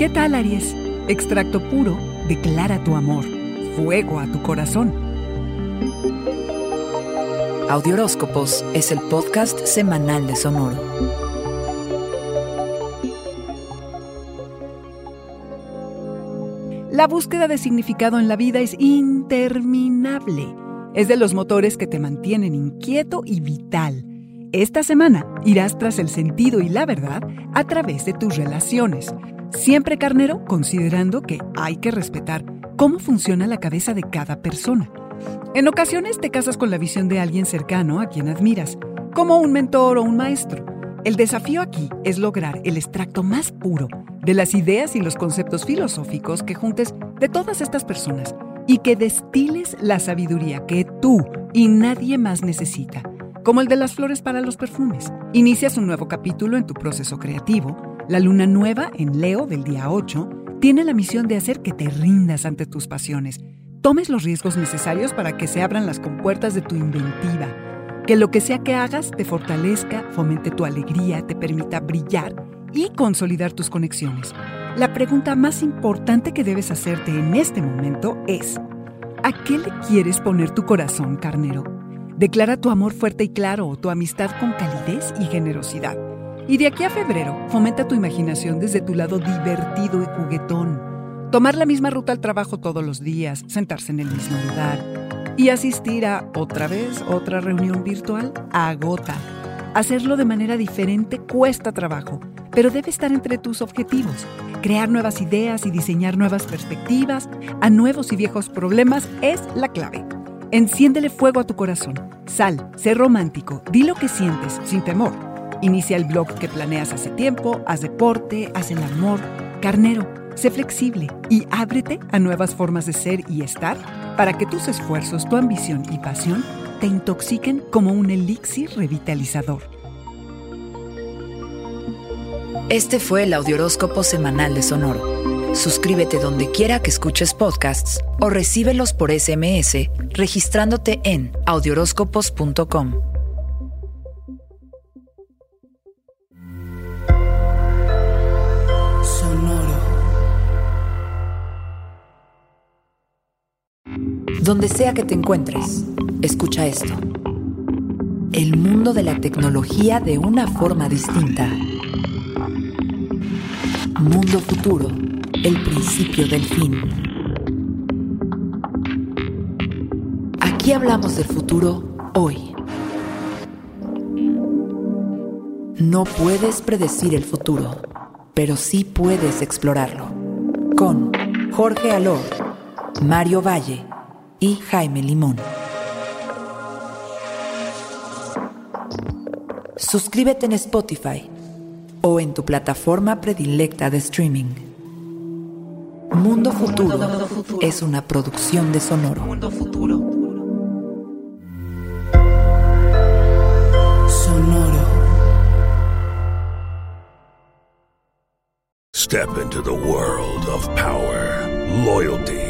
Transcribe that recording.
¿Qué tal, Aries? Extracto puro, declara tu amor, fuego a tu corazón. Audioróscopos es el podcast semanal de Sonoro. La búsqueda de significado en la vida es interminable. Es de los motores que te mantienen inquieto y vital. Esta semana irás tras el sentido y la verdad a través de tus relaciones Siempre carnero, considerando que hay que respetar cómo funciona la cabeza de cada persona. En ocasiones te casas con la visión de alguien cercano a quien admiras, como un mentor o un maestro. El desafío aquí es lograr el extracto más puro de las ideas y los conceptos filosóficos que juntes de todas estas personas y que destiles la sabiduría que tú y nadie más necesita, como el de las flores para los perfumes. Inicias un nuevo capítulo en tu proceso creativo la luna nueva en Leo del día 8 tiene la misión de hacer que te rindas ante tus pasiones, tomes los riesgos necesarios para que se abran las compuertas de tu inventiva, que lo que sea que hagas te fortalezca, fomente tu alegría, te permita brillar y consolidar tus conexiones. La pregunta más importante que debes hacerte en este momento es, ¿a qué le quieres poner tu corazón, carnero? Declara tu amor fuerte y claro tu amistad con calidez y generosidad. Y de aquí a febrero, fomenta tu imaginación desde tu lado divertido y juguetón. Tomar la misma ruta al trabajo todos los días, sentarse en el mismo lugar y asistir a otra vez otra reunión virtual agota. Hacerlo de manera diferente cuesta trabajo, pero debe estar entre tus objetivos. Crear nuevas ideas y diseñar nuevas perspectivas a nuevos y viejos problemas es la clave. Enciéndele fuego a tu corazón. Sal, sé romántico, di lo que sientes sin temor Inicia el blog que planeas hace tiempo, haz deporte, haz el amor. Carnero, sé flexible y ábrete a nuevas formas de ser y estar para que tus esfuerzos, tu ambición y pasión te intoxiquen como un elixir revitalizador. Este fue el Audioróscopo Semanal de Sonoro. Suscríbete donde quiera que escuches podcasts o recíbelos por SMS registrándote en audioróscopos.com. Donde sea que te encuentres, escucha esto. El mundo de la tecnología de una forma distinta. Mundo futuro, el principio del fin. Aquí hablamos del futuro hoy. No puedes predecir el futuro, pero sí puedes explorarlo. Con Jorge Alor, Mario Valle y Jaime Limón. Suscríbete en Spotify o en tu plataforma predilecta de streaming. Mundo Futuro, es una producción de Sonoro. Mundo Futuro. Sonoro. Step into the world of power, loyalty.